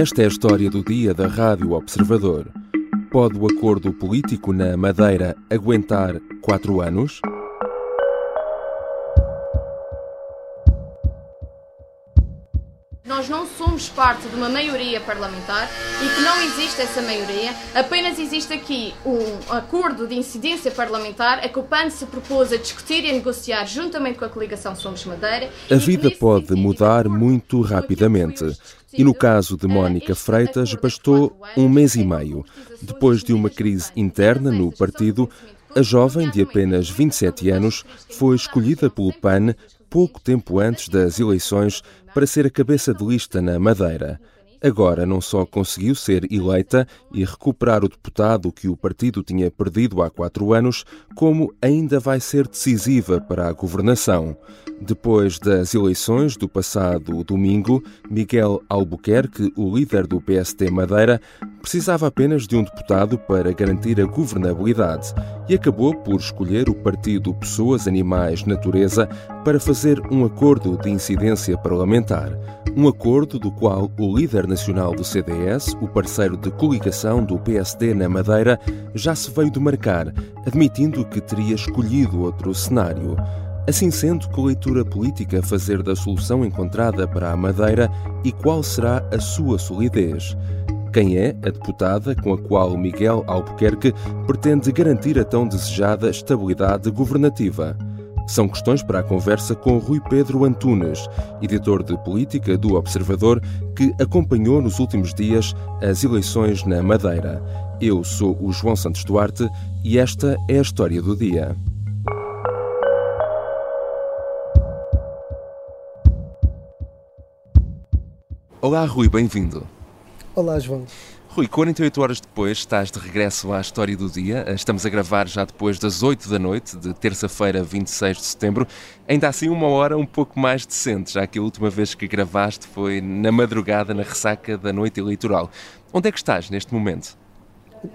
Esta é a história do dia da Rádio Observador. Pode o acordo político na Madeira aguentar quatro anos? Somos parte de uma maioria parlamentar e que não existe essa maioria, apenas existe aqui um acordo de incidência parlamentar a que o PAN se propôs a discutir e a negociar juntamente com a coligação Somos Madeira. A vida pode mudar muito rapidamente. E no caso de Mónica Freitas, bastou um mês e meio. Depois de uma crise interna no partido, a jovem de apenas 27 anos foi escolhida pelo PAN pouco tempo antes das eleições para ser a cabeça de lista na Madeira. Agora não só conseguiu ser eleita e recuperar o deputado que o partido tinha perdido há quatro anos, como ainda vai ser decisiva para a governação. Depois das eleições do passado domingo, Miguel Albuquerque, o líder do PST Madeira, precisava apenas de um deputado para garantir a governabilidade e acabou por escolher o partido Pessoas, Animais, Natureza para fazer um acordo de incidência parlamentar. Um acordo do qual o líder nacional do CDS, o parceiro de coligação do PSD na Madeira, já se veio demarcar, admitindo que teria escolhido outro cenário. Assim sendo, que leitura política fazer da solução encontrada para a Madeira e qual será a sua solidez? Quem é a deputada com a qual Miguel Albuquerque pretende garantir a tão desejada estabilidade governativa? São questões para a conversa com Rui Pedro Antunes, editor de política do Observador, que acompanhou nos últimos dias as eleições na Madeira. Eu sou o João Santos Duarte e esta é a história do dia. Olá, Rui, bem-vindo. Olá, João. Rui, 48 horas depois estás de regresso à História do Dia. Estamos a gravar já depois das 8 da noite, de terça-feira, 26 de setembro. Ainda assim, uma hora um pouco mais decente, já que a última vez que gravaste foi na madrugada, na ressaca da noite eleitoral. Onde é que estás neste momento?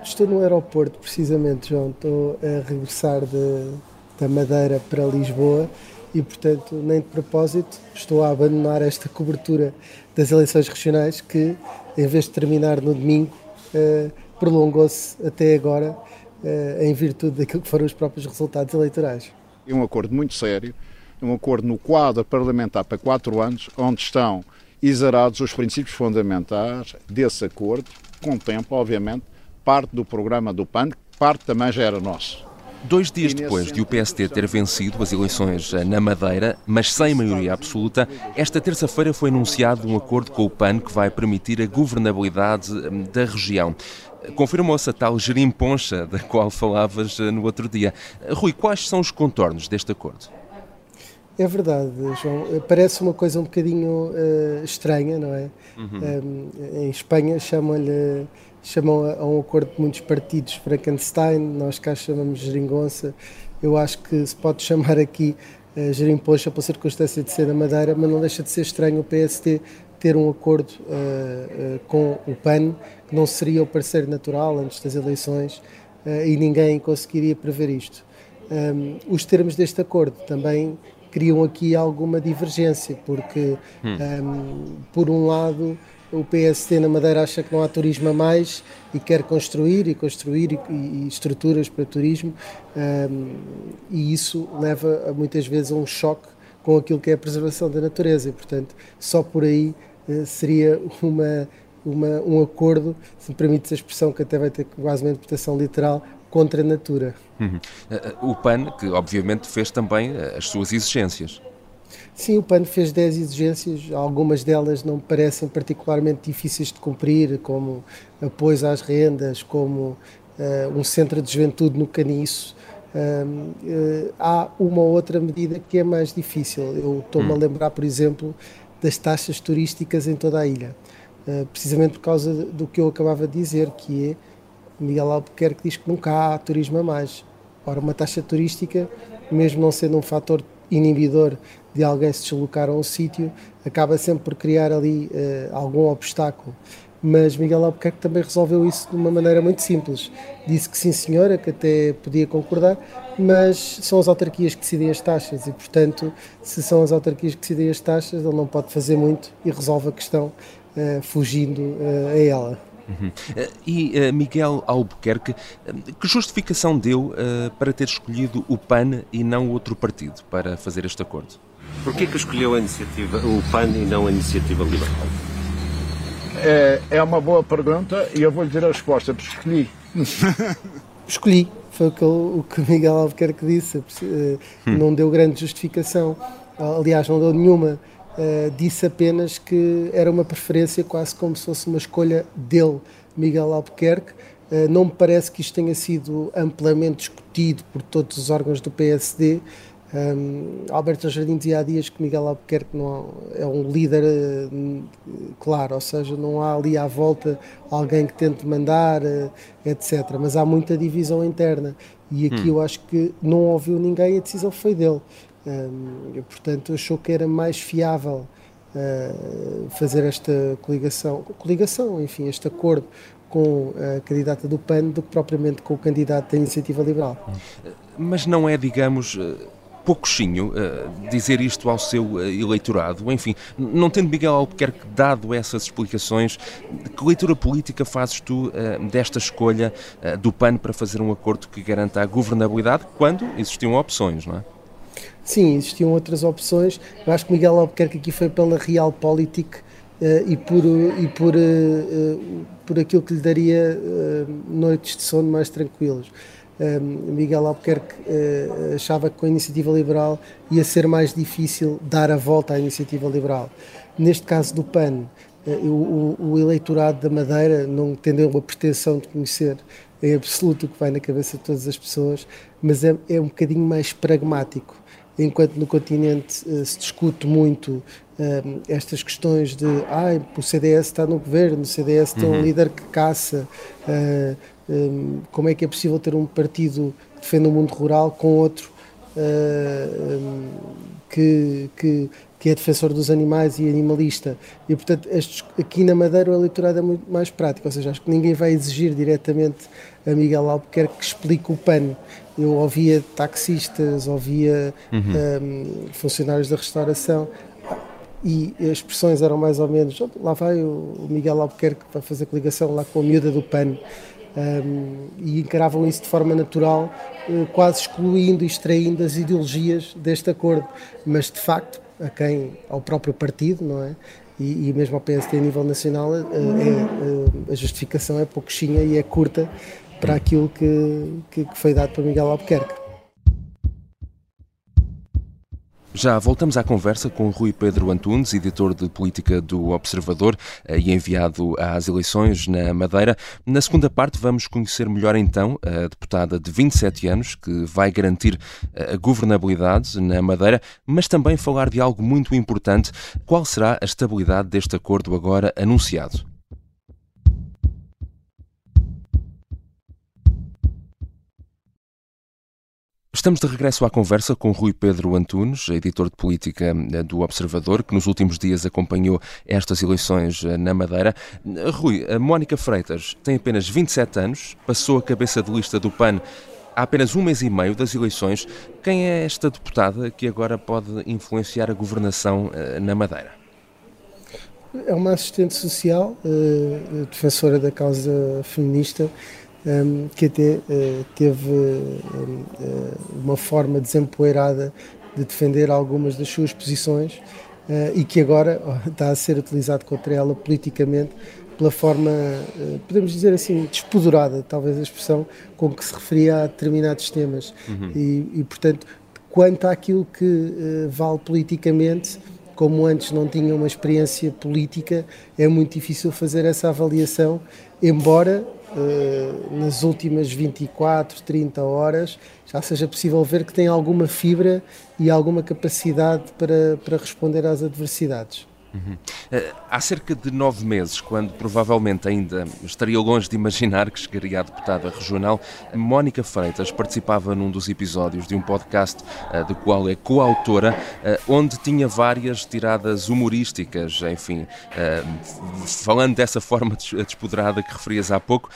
Estou no aeroporto, precisamente, João. Estou a regressar de, da Madeira para Lisboa e, portanto, nem de propósito, estou a abandonar esta cobertura das eleições regionais que, em vez de terminar no domingo, eh, prolongou-se até agora eh, em virtude daquilo que foram os próprios resultados eleitorais. É um acordo muito sério, um acordo no quadro parlamentar para quatro anos, onde estão exarados os princípios fundamentais desse acordo, contempla, obviamente, parte do programa do PAN, parte também já era nosso. Dois dias depois de o PSD ter vencido as eleições na Madeira, mas sem maioria absoluta, esta terça-feira foi anunciado um acordo com o PAN que vai permitir a governabilidade hum, da região. Confirmou-se a tal gerimponcha da qual falavas eh, no outro dia. Rui, quais são os contornos deste acordo? É verdade, João. Eh, parece uma coisa um bocadinho uh, estranha, não é? Uhum. Um, em Espanha chamam-lhe chamam a, a, um acordo de muitos partidos Frankenstein, nós cá chamamos geringonça. Eu acho que se pode chamar aqui uh, pela circunstância de ser da Madeira, mas não deixa de ser estranho o PST ter um acordo uh, uh, com o PAN, que não seria o parceiro natural antes das eleições, e ninguém conseguiria prever isto. Um, os termos deste acordo também criam aqui alguma divergência, porque, hum. um, por um lado, o PST na Madeira acha que não há turismo a mais e quer construir e construir e, e estruturas para turismo um, e isso leva muitas vezes a um choque com aquilo que é a preservação da natureza e portanto só por aí uh, seria uma, uma, um acordo, se me permite a expressão que até vai ter quase uma interpretação literal, contra a natura. Uhum. Uh, o PAN, que obviamente fez também as suas exigências. Sim, o PAN fez 10 exigências, algumas delas não me parecem particularmente difíceis de cumprir, como apoio às rendas, como uh, um centro de juventude no Caniço. Uh, uh, há uma ou outra medida que é mais difícil. Eu estou-me hum. a lembrar, por exemplo, das taxas turísticas em toda a ilha, precisamente por causa do que eu acabava de dizer, que é Miguel Albuquerque diz que nunca há turismo a mais. Ora, uma taxa turística, mesmo não sendo um fator inibidor de alguém se deslocar a um sítio, acaba sempre por criar ali uh, algum obstáculo. Mas Miguel Albuquerque também resolveu isso de uma maneira muito simples. Disse que sim, senhora, que até podia concordar, mas são as autarquias que decidem as taxas e, portanto, se são as autarquias que decidem as taxas, ele não pode fazer muito e resolve a questão uh, fugindo uh, a ela. Uhum. E uh, Miguel Albuquerque, que justificação deu para ter escolhido o PAN e não outro partido para fazer este acordo? Porquê que escolheu a iniciativa, o PAN e não a iniciativa liberal? É, é uma boa pergunta e eu vou lhe dizer a resposta, porque escolhi. escolhi, foi o que, o Miguel Albuquerque disse, hum. não deu grande justificação, aliás, não deu nenhuma. Uh, disse apenas que era uma preferência, quase como se fosse uma escolha dele, Miguel Albuquerque. Uh, não me parece que isto tenha sido amplamente discutido por todos os órgãos do PSD, um, Alberto Jardim dizia há dias que Miguel Albuquerque não é um líder uh, claro, ou seja, não há ali à volta alguém que tente mandar, uh, etc. Mas há muita divisão interna e aqui hum. eu acho que não ouviu ninguém, a decisão foi dele. Um, e, portanto, achou que era mais fiável uh, fazer esta coligação, coligação, enfim, este acordo com a candidata do PAN do que propriamente com o candidato da Iniciativa Liberal. Mas não é, digamos pouquinho uh, dizer isto ao seu uh, eleitorado? Enfim, não tendo Miguel Albuquerque dado essas explicações, que leitura política fazes tu uh, desta escolha do PAN para fazer um acordo que garanta a governabilidade quando existiam opções, não é? Sim, existiam outras opções. Eu acho que Miguel Albuquerque aqui foi pela realpolitik e por, e por, por aquilo que lhe daria noites de sono mais tranquilas. Miguel Albuquerque uh, achava que com a iniciativa liberal ia ser mais difícil dar a volta à iniciativa liberal. Neste caso do PAN, uh, o, o, eleitorado da Madeira, não tendo a pretensão de conhecer em absoluto o que vai na cabeça de todas as pessoas, mas é, é um bocadinho mais pragmático. Enquanto no continente uh, se discute muito estas questões de ah, o CDS está no governo, o CDS tem um uhum. líder que caça, Hum, como é que é possível ter um partido que defende o mundo rural com outro uh, um, que, que, que, é defensor dos animais e animalista. E, portanto, estes, aqui na Madeira o eleitorado é muito mais prático, ou seja, acho que ninguém vai exigir diretamente a Miguel Albuquerque que explique o PAN. Eu ouvia taxistas, ouvia uhum. um, funcionários da restauração e as expressões eram mais ou menos lá vai o Miguel Albuquerque para fazer ligação lá com a miúda do PAN um, e encaravam isso de forma natural, uh, quase excluindo e extraindo as ideologias deste acordo. Mas, de facto, a quem, ao próprio partido, não é? E, e mesmo ao PSD a nível nacional, uh, é, uh, a justificação é pouquinha e é curta para aquilo que, que, que foi dado para Miguel Albuquerque. Já voltamos à conversa com Rui Pedro Antunes, editor de política do Observador eh, e enviado às eleições na Madeira. Na segunda parte, vamos conhecer melhor então a deputada de 27 anos que vai garantir eh, a governabilidade na Madeira, mas também falar de algo muito importante: qual será a estabilidade deste acordo agora anunciado? Estamos de regresso à conversa com Rui Pedro Antunes, editor de política eh, do Observador, que nos últimos dias acompanhou estas eleições eh, na Madeira. Rui, a Mónica Freitas tem apenas 27 anos, passou a cabeça de lista do PAN há apenas um mês e meio das eleições. Quem é esta deputada que agora pode influenciar a governação eh, na Madeira? É uma assistente social, defensora da causa feminista um, que até uh, teve um, uh, uma forma desempoeirada de defender algumas das suas posições uh, e que agora oh, está a ser utilizado contra ela politicamente pela forma, podemos dizer assim, despodurada, talvez a expressão, com que se referia a determinados temas. Uhum. E, e, portanto, quanto àquilo que vale politicamente, como antes não tinha uma experiência política, é muito difícil fazer essa avaliação, embora uh, nas últimas 24, 30 horas já seja possível ver que tem alguma fibra e alguma capacidade para, para responder às adversidades. Uhum. Uh, há cerca de nove meses, quando provavelmente ainda estaria longe de imaginar que chegaria a deputada regional, Mónica Freitas participava num dos episódios de um podcast uh, do qual é coautora, uh, onde tinha várias tiradas humorísticas, enfim, falando dessa forma despoderada que referias há pouco,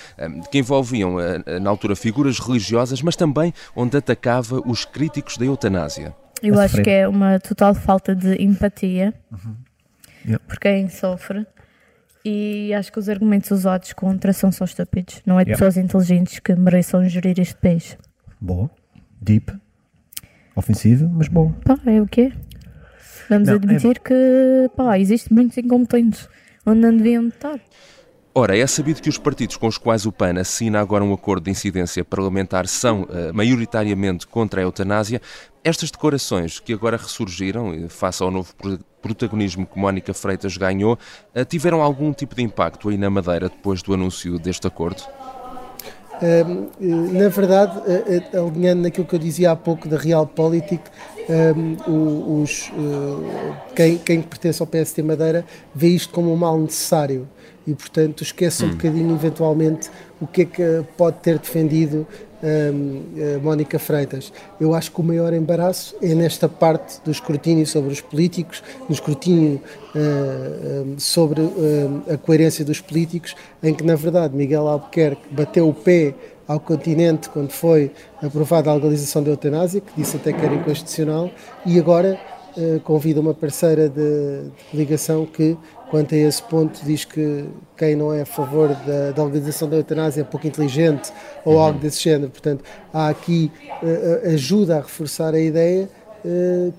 que envolviam, na altura, figuras religiosas, mas também onde atacava os críticos da eutanásia. Eu acho que é uma total falta de empatia. Uhum yeah. por quem sofre. E acho que os argumentos usados contra são só estúpidos. Não é de pessoas inteligentes que mereçam gerir este país. Boa. Deep. Ofensiva, mas boa. Pá, é o quê? Vamos não, admitir é... que pá, existem muitos incompetentes onde não deviam estar. Ora, é sabido que os partidos com os quais o PAN assina agora um acordo de incidência parlamentar são uh, maioritariamente contra a eutanásia. Estas declarações que agora ressurgiram, eh, face ao novo protagonismo que Mónica Freitas ganhou, uh, tiveram algum tipo de impacto aí na Madeira depois do anúncio deste acordo? na verdade, alinhando naquilo que eu dizia há pouco da Realpolitik, um, os, quem, quem pertence ao PST Madeira vê isto como um mal necessário e, portanto, esqueça hum. um bocadinho, eventualmente, o que é que pode ter defendido um, uh, Mónica Freitas. Eu acho que o maior embaraço é nesta parte do escrutínio sobre os políticos, no escrutínio uh, um, sobre uh, a coerência dos políticos, em que, na verdade, Miguel Albuquerque bateu o pé ao continente quando foi aprovada a legalização da eutanásia, que disse até que era inconstitucional, e agora convida uma parceira de, de ligação que quanto a esse ponto, diz que quem não é a favor da, da legalização da eutanásia é pouco inteligente ou uhum. algo desse género. Portanto, há aqui uh, ajuda a reforçar a ideia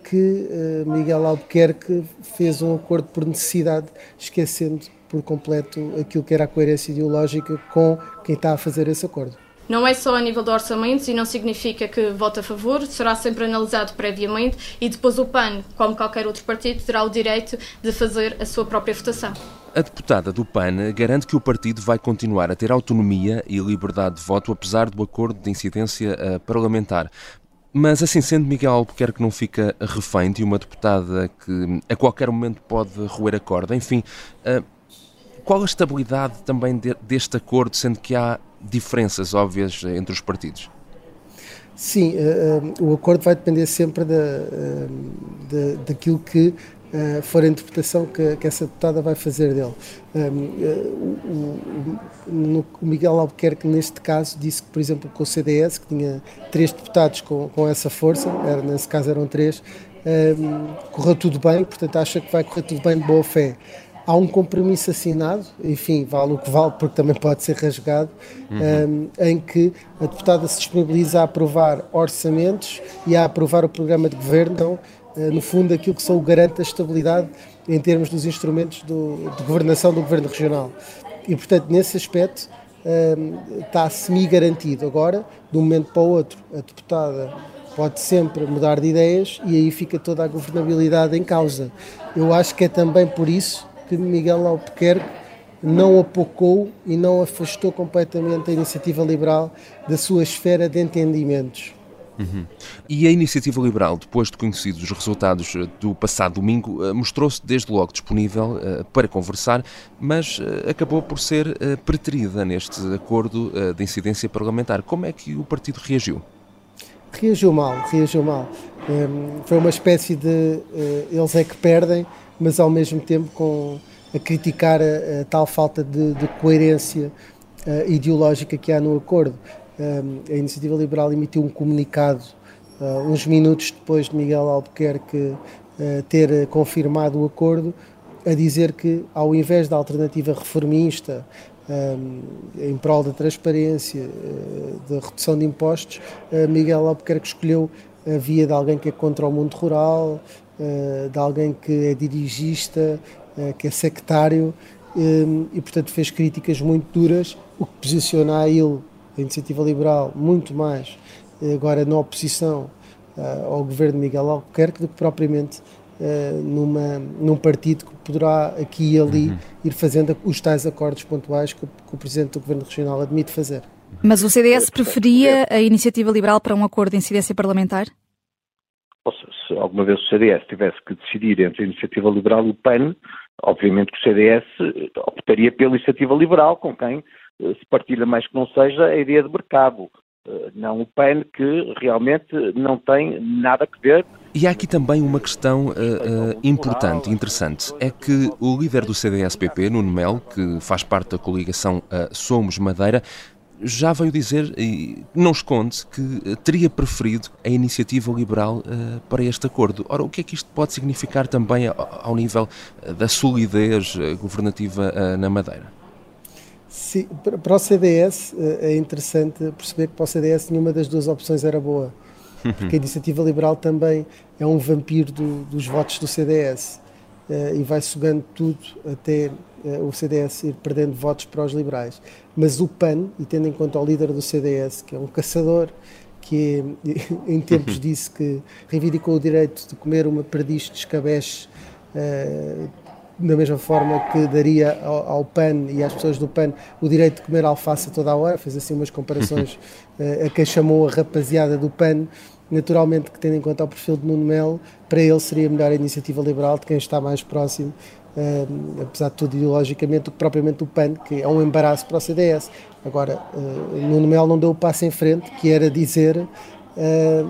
que Miguel Albuquerque fez um acordo por necessidade, esquecendo por completo aquilo que era a coerência ideológica com quem está a fazer esse acordo. Não é só a nível de orçamentos e não significa que vote a favor, será sempre analisado previamente e depois o PAN, como qualquer outro partido, terá o direito de fazer a sua própria votação. A deputada do PAN garante que o partido vai continuar a ter autonomia e liberdade de voto, apesar do acordo de incidência eh, parlamentar. Mas assim sendo, Miguel Albuquerque não fica refém de uma deputada que a qualquer momento pode roer a corda. Enfim, eh, qual a estabilidade também deste acordo, sendo que há diferenças óbvias entre os partidos? Sim, uh, uh, o acordo vai depender sempre da, uh, da, daquilo que for a interpretação que, que, essa deputada vai fazer dele. O, o, o, Miguel Albuquerque, neste caso, disse que, por exemplo, com o CDS, que tinha três deputados com, com essa força, era, nesse caso eram três, correu tudo bem, portanto acha que vai correr tudo bem de boa fé há um compromisso assinado, enfim, vale o que vale, porque também pode ser rasgado, uhum. um, em que a deputada se disponibiliza a aprovar orçamentos e a aprovar o programa de governo, então, uh, no fundo, aquilo que são o garante da estabilidade em termos dos instrumentos do, de governação do governo regional. E, portanto, nesse aspecto, um, está semi-garantido. Agora, de um momento para o outro, a deputada pode sempre mudar de ideias e aí fica toda a governabilidade em causa. Eu acho que é também por isso que Miguel Albuquerque não apocou e não afastou completamente a iniciativa liberal da sua esfera de entendimentos. Uhum. E a Iniciativa Liberal, depois de conhecidos os resultados eh, do passado domingo, eh, mostrou-se desde logo disponível uh, para conversar, mas acabou por ser preterida neste acordo de incidência parlamentar. Como é que o partido reagiu? Reagiu mal, reagiu mal. Ehm, foi uma espécie de eles é que perdem, mas ao mesmo tempo com a criticar a, a tal falta de, de coerência uh, ideológica que há no acordo. Um, a Iniciativa Liberal emitiu um comunicado uh, uns minutos depois de Miguel Albuquerque uh, ter confirmado o acordo, a dizer que, ao invés da alternativa reformista, um, em prol da transparência, da redução de impostos, Miguel Albuquerque escolheu a via de alguém que é contra o mundo rural, de alguém que é dirigista, eh, que é sectário eh, e, portanto, fez críticas muito duras, o que posiciona a ele, a Iniciativa Liberal, muito mais agora na oposição ao governo de Miguel Albuquerque do que propriamente numa, num partido que poderá aqui e ali uhum. ir fazendo os tais acordos pontuais que, que o Presidente do Governo Regional admite fazer. Mas o CDS preferia a Iniciativa Liberal para um acordo de incidência parlamentar? Se alguma vez o CDS tivesse que decidir entre a iniciativa liberal e o PAN, obviamente que o CDS optaria pela iniciativa liberal, com quem se partilha mais que não seja a ideia de mercado. Não o PAN, que realmente não tem nada a ver e há aqui também uma questão uh, uh, importante, interessante. É que o líder do CDS-PP, Nuno Melo, que faz parte da coligação uh, Somos Madeira, já veio dizer, e não esconde, que teria preferido a iniciativa liberal uh, para este acordo. Ora, o que é que isto pode significar também ao, ao nível da solidez governativa uh, na Madeira? Sim, para o CDS é interessante perceber que para o CDS nenhuma das duas opções era boa porque a iniciativa liberal também é um vampiro do, dos votos do CDS eh, e vai sugando tudo até uh, o CDS ir perdendo votos para os liberais. Mas o PAN, e tendo em conta o líder do CDS, que é um caçador, que em tempos disse que reivindicou o direito de comer uma perdiz de escabeche uh, da mesma forma que daria ao, ao, PAN e às pessoas do PAN o direito de comer alface toda a hora, fez assim umas comparações uh, a quem chamou a rapaziada do PAN, naturalmente que tendo em conta o perfil de Nuno Melo, para ele seria melhor a iniciativa liberal de quem está mais próximo, uh, apesar de tudo ideologicamente, do que propriamente o PAN, que é um embaraço para o CDS. Agora, uh, Nuno Melo não deu o passo em frente, que era dizer,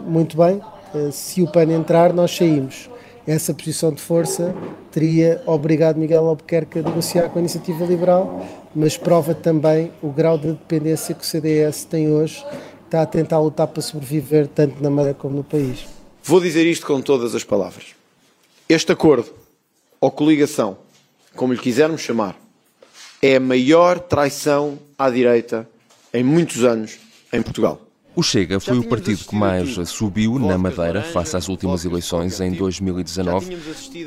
muito bem, se o PAN entrar, nós saímos essa posição de força teria obrigado Miguel Albuquerque a negociar com a iniciativa liberal, mas prova também o grau de dependência que o CDS tem hoje, está a tentar lutar para sobreviver tanto na Madeira como no país. Vou dizer isto com todas as palavras. Este acordo, ou coligação, como lhe quisermos chamar, é a maior traição à direita em muitos anos em Portugal. O Chega foi o partido que mais subiu na Madeira face às últimas eleições em 2019.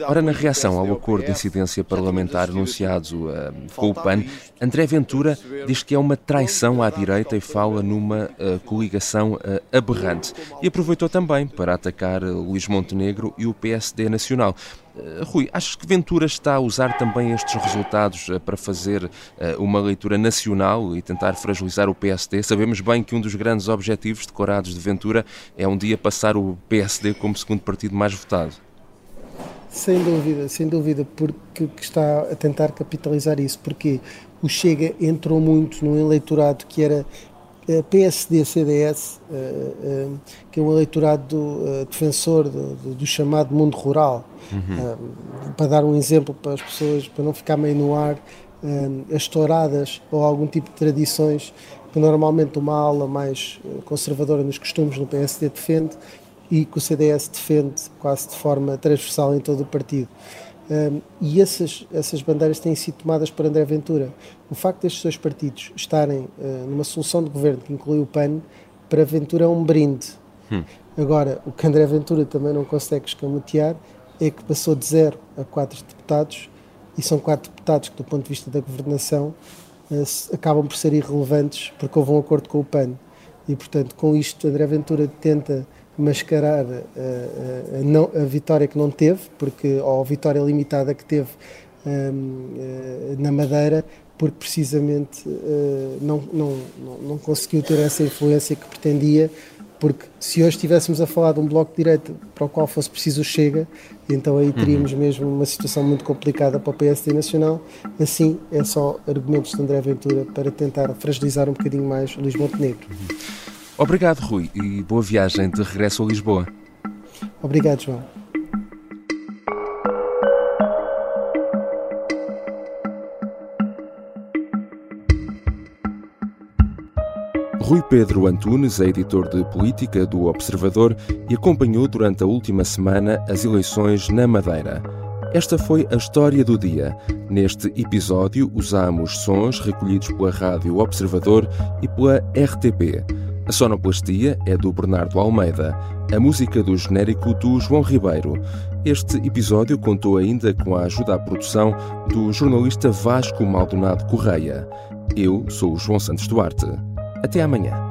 Ora, na reação ao acordo de incidência parlamentar anunciado uh, com o PAN, André Ventura diz que é uma traição à direita e fala numa uh, coligação uh, aberrante. E aproveitou também para atacar Luís Montenegro e o PSD Nacional. Uh, Rui, achas que Ventura está a usar também estes resultados uh, para fazer uh, uma leitura nacional e tentar fragilizar o PSD? Sabemos bem que um dos grandes objetivos decorados de Ventura é um dia passar o PSD como segundo partido mais votado. Sem dúvida, sem dúvida, porque está a tentar capitalizar isso, porque o Chega entrou muito num eleitorado que era PSD-CDS, que é um eleitorado defensor do, do chamado mundo rural, Uhum. Uh, para dar um exemplo para as pessoas, para não ficar meio no ar, as touradas ou algum tipo de tradições que normalmente uma ala mais conservadora nos costumes no PSD defende e que o CDS defende quase de forma transversal em todo o partido. Um, e essas, essas bandeiras têm sido tomadas por André Ventura. O facto destes dois partidos estarem uh, numa solução de governo que inclui o PAN, para Ventura é um brinde. Hum. Agora, o que André Ventura também não consegue escamotear é que passou de zero a quatro deputados e são quatro deputados que, do ponto de vista da governação, eh, acabam por ser irrelevantes porque houve um acordo com o PAN. E, portanto, com isto, André Ventura tenta mascarar a, eh, eh, a, não, a vitória que não teve, porque, ou a vitória limitada que teve um, na Madeira, porque precisamente uh, não, não, não conseguiu ter essa influência que pretendia, porque se hoje estivéssemos a falar de um bloco de direita para o qual fosse preciso Chega, então aí teríamos uhum. mesmo uma situação muito complicada para o PSD Nacional. Assim, é só argumentos de André Ventura para tentar fragilizar um bocadinho mais o Luís Montenegro. Uhum. Obrigado, Rui, e boa viagem de regresso a Lisboa. Obrigado, João. Rui Pedro Antunes é editor de política do Observador e acompanhou durante a última semana as eleições na Madeira. Esta foi a história do dia. Neste episódio usamos sons recolhidos pela Rádio Observador e pela RTP. A sonoplastia é do Bernardo Almeida, a música do genérico do João Ribeiro. Este episódio contou ainda com a ajuda à produção do jornalista Vasco Maldonado Correia. Eu sou o João Santos Duarte. Até amanhã.